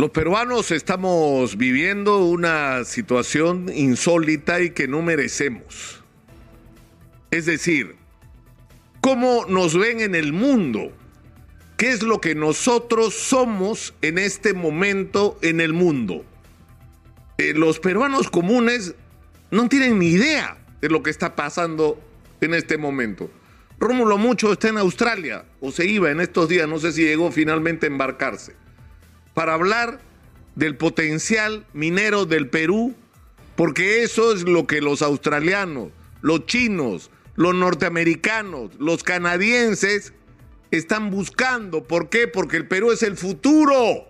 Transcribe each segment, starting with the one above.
Los peruanos estamos viviendo una situación insólita y que no merecemos. Es decir, ¿cómo nos ven en el mundo? ¿Qué es lo que nosotros somos en este momento en el mundo? Eh, los peruanos comunes no tienen ni idea de lo que está pasando en este momento. Rómulo Mucho está en Australia o se iba en estos días, no sé si llegó finalmente a embarcarse para hablar del potencial minero del Perú, porque eso es lo que los australianos, los chinos, los norteamericanos, los canadienses están buscando. ¿Por qué? Porque el Perú es el futuro.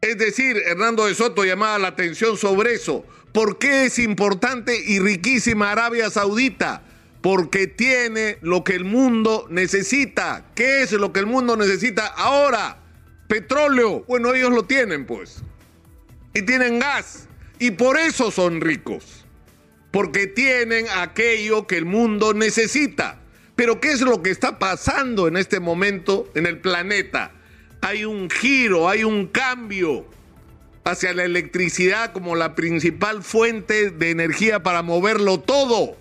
Es decir, Hernando de Soto llamaba la atención sobre eso. ¿Por qué es importante y riquísima Arabia Saudita? Porque tiene lo que el mundo necesita. ¿Qué es lo que el mundo necesita ahora? Petróleo. Bueno, ellos lo tienen, pues. Y tienen gas. Y por eso son ricos. Porque tienen aquello que el mundo necesita. Pero ¿qué es lo que está pasando en este momento en el planeta? Hay un giro, hay un cambio hacia la electricidad como la principal fuente de energía para moverlo todo.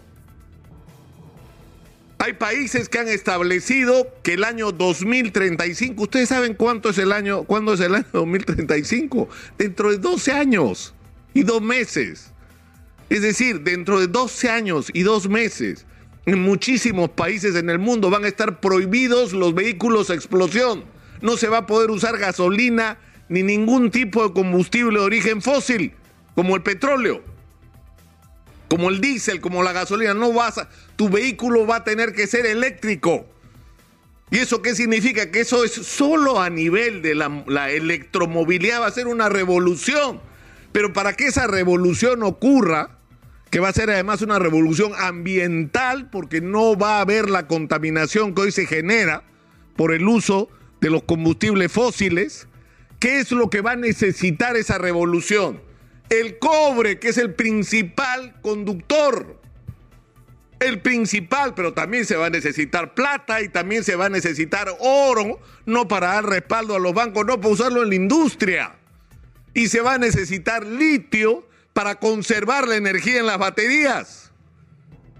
Hay países que han establecido que el año 2035, ustedes saben cuánto es el año, cuándo es el año 2035, dentro de 12 años y dos meses. Es decir, dentro de 12 años y dos meses, en muchísimos países en el mundo van a estar prohibidos los vehículos a explosión. No se va a poder usar gasolina ni ningún tipo de combustible de origen fósil, como el petróleo como el diésel, como la gasolina, no vas a, tu vehículo va a tener que ser eléctrico. ¿Y eso qué significa? Que eso es solo a nivel de la, la electromovilidad, va a ser una revolución. Pero para que esa revolución ocurra, que va a ser además una revolución ambiental, porque no va a haber la contaminación que hoy se genera por el uso de los combustibles fósiles, ¿qué es lo que va a necesitar esa revolución? El cobre, que es el principal conductor. El principal, pero también se va a necesitar plata y también se va a necesitar oro, no para dar respaldo a los bancos, no para usarlo en la industria. Y se va a necesitar litio para conservar la energía en las baterías.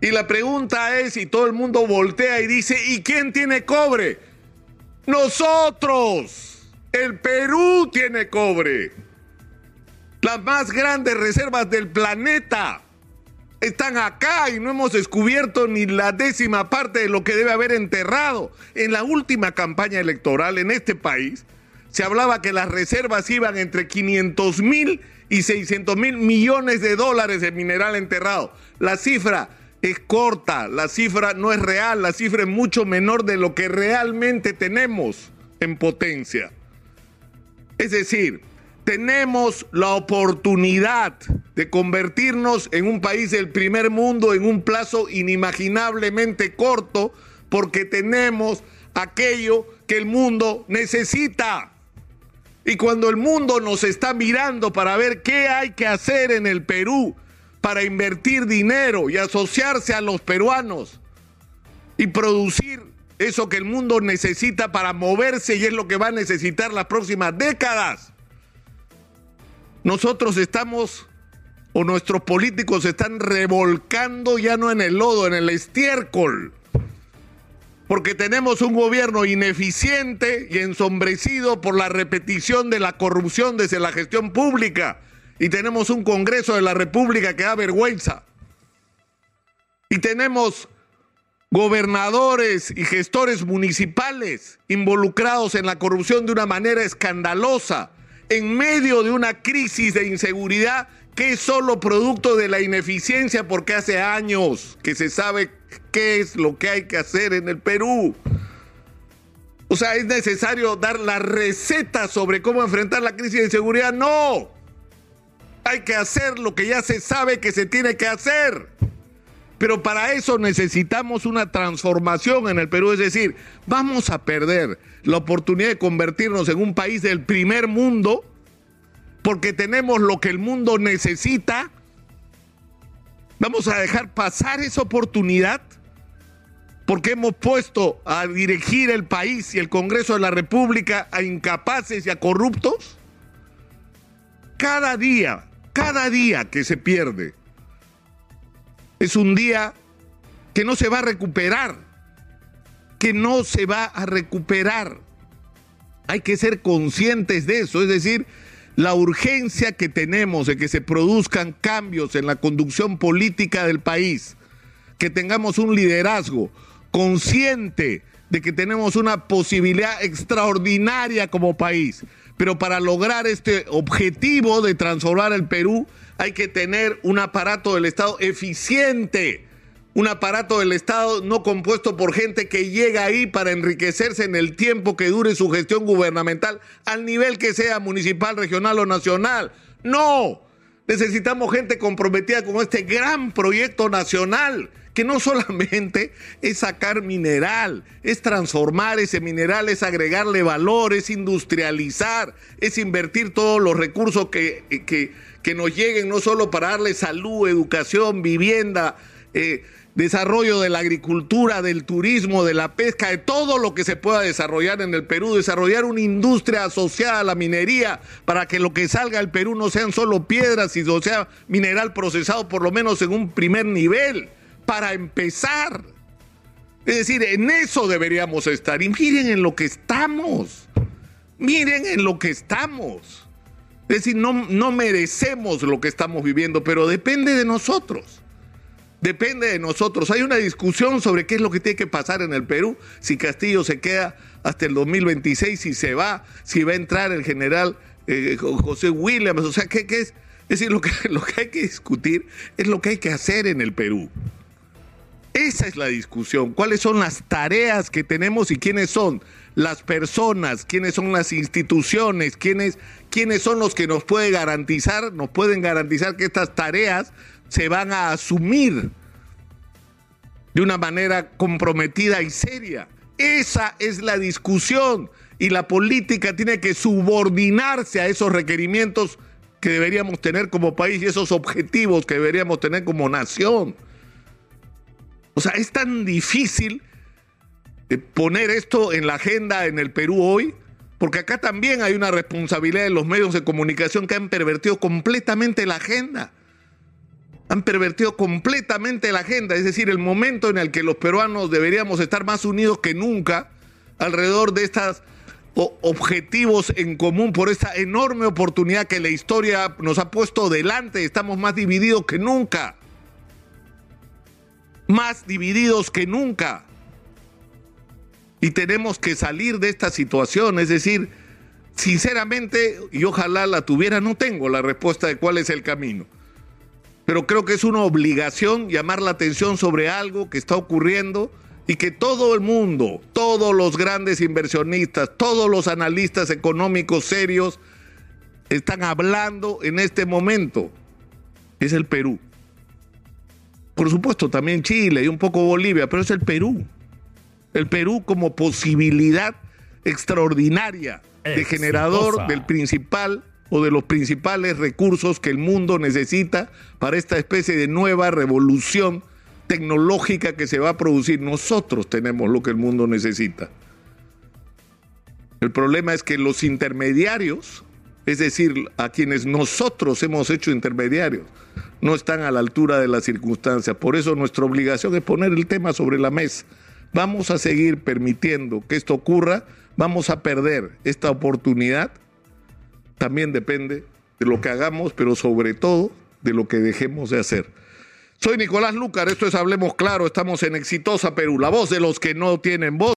Y la pregunta es, y todo el mundo voltea y dice, ¿y quién tiene cobre? Nosotros. El Perú tiene cobre. Las más grandes reservas del planeta están acá y no hemos descubierto ni la décima parte de lo que debe haber enterrado. En la última campaña electoral en este país se hablaba que las reservas iban entre 500 mil y 600 mil millones de dólares de mineral enterrado. La cifra es corta, la cifra no es real, la cifra es mucho menor de lo que realmente tenemos en potencia. Es decir, tenemos la oportunidad de convertirnos en un país del primer mundo en un plazo inimaginablemente corto porque tenemos aquello que el mundo necesita. Y cuando el mundo nos está mirando para ver qué hay que hacer en el Perú para invertir dinero y asociarse a los peruanos y producir eso que el mundo necesita para moverse y es lo que va a necesitar las próximas décadas nosotros estamos o nuestros políticos se están revolcando ya no en el lodo, en el estiércol. Porque tenemos un gobierno ineficiente y ensombrecido por la repetición de la corrupción desde la gestión pública. Y tenemos un Congreso de la República que da vergüenza. Y tenemos gobernadores y gestores municipales involucrados en la corrupción de una manera escandalosa en medio de una crisis de inseguridad que es solo producto de la ineficiencia porque hace años que se sabe qué es lo que hay que hacer en el Perú. O sea, ¿es necesario dar la receta sobre cómo enfrentar la crisis de inseguridad? No. Hay que hacer lo que ya se sabe que se tiene que hacer. Pero para eso necesitamos una transformación en el Perú, es decir, vamos a perder la oportunidad de convertirnos en un país del primer mundo porque tenemos lo que el mundo necesita. Vamos a dejar pasar esa oportunidad. porque hemos puesto a dirigir el país y el Congreso de la República a incapaces y a corruptos? Cada día, cada día que se pierde es un día que no se va a recuperar, que no se va a recuperar. Hay que ser conscientes de eso, es decir, la urgencia que tenemos de que se produzcan cambios en la conducción política del país, que tengamos un liderazgo, consciente de que tenemos una posibilidad extraordinaria como país. Pero para lograr este objetivo de transformar el Perú hay que tener un aparato del Estado eficiente, un aparato del Estado no compuesto por gente que llega ahí para enriquecerse en el tiempo que dure su gestión gubernamental, al nivel que sea municipal, regional o nacional. No, necesitamos gente comprometida con este gran proyecto nacional que no solamente es sacar mineral, es transformar ese mineral, es agregarle valor, es industrializar, es invertir todos los recursos que, que, que nos lleguen, no solo para darle salud, educación, vivienda, eh, desarrollo de la agricultura, del turismo, de la pesca, de todo lo que se pueda desarrollar en el Perú, desarrollar una industria asociada a la minería para que lo que salga del Perú no sean solo piedras, sino sea mineral procesado por lo menos en un primer nivel para empezar. Es decir, en eso deberíamos estar. Y miren en lo que estamos. Miren en lo que estamos. Es decir, no, no merecemos lo que estamos viviendo, pero depende de nosotros. Depende de nosotros. Hay una discusión sobre qué es lo que tiene que pasar en el Perú, si Castillo se queda hasta el 2026, si se va, si va a entrar el general eh, José Williams. O sea, ¿qué, es? Es decir, lo que, lo que hay que discutir es lo que hay que hacer en el Perú. Esa es la discusión. ¿Cuáles son las tareas que tenemos y quiénes son las personas, quiénes son las instituciones, quiénes, quiénes son los que nos pueden garantizar, nos pueden garantizar que estas tareas se van a asumir de una manera comprometida y seria. Esa es la discusión y la política tiene que subordinarse a esos requerimientos que deberíamos tener como país y esos objetivos que deberíamos tener como nación. O sea, es tan difícil poner esto en la agenda en el Perú hoy, porque acá también hay una responsabilidad de los medios de comunicación que han pervertido completamente la agenda. Han pervertido completamente la agenda, es decir, el momento en el que los peruanos deberíamos estar más unidos que nunca alrededor de estos objetivos en común por esta enorme oportunidad que la historia nos ha puesto delante. Estamos más divididos que nunca más divididos que nunca. Y tenemos que salir de esta situación, es decir, sinceramente, y ojalá la tuviera, no tengo la respuesta de cuál es el camino. Pero creo que es una obligación llamar la atención sobre algo que está ocurriendo y que todo el mundo, todos los grandes inversionistas, todos los analistas económicos serios están hablando en este momento. Es el Perú por supuesto también Chile y un poco Bolivia, pero es el Perú. El Perú como posibilidad extraordinaria de generador del principal o de los principales recursos que el mundo necesita para esta especie de nueva revolución tecnológica que se va a producir. Nosotros tenemos lo que el mundo necesita. El problema es que los intermediarios, es decir, a quienes nosotros hemos hecho intermediarios, no están a la altura de las circunstancias. Por eso nuestra obligación es poner el tema sobre la mesa. Vamos a seguir permitiendo que esto ocurra, vamos a perder esta oportunidad. También depende de lo que hagamos, pero sobre todo de lo que dejemos de hacer. Soy Nicolás Lucar, esto es Hablemos Claro, estamos en Exitosa Perú, la voz de los que no tienen voz.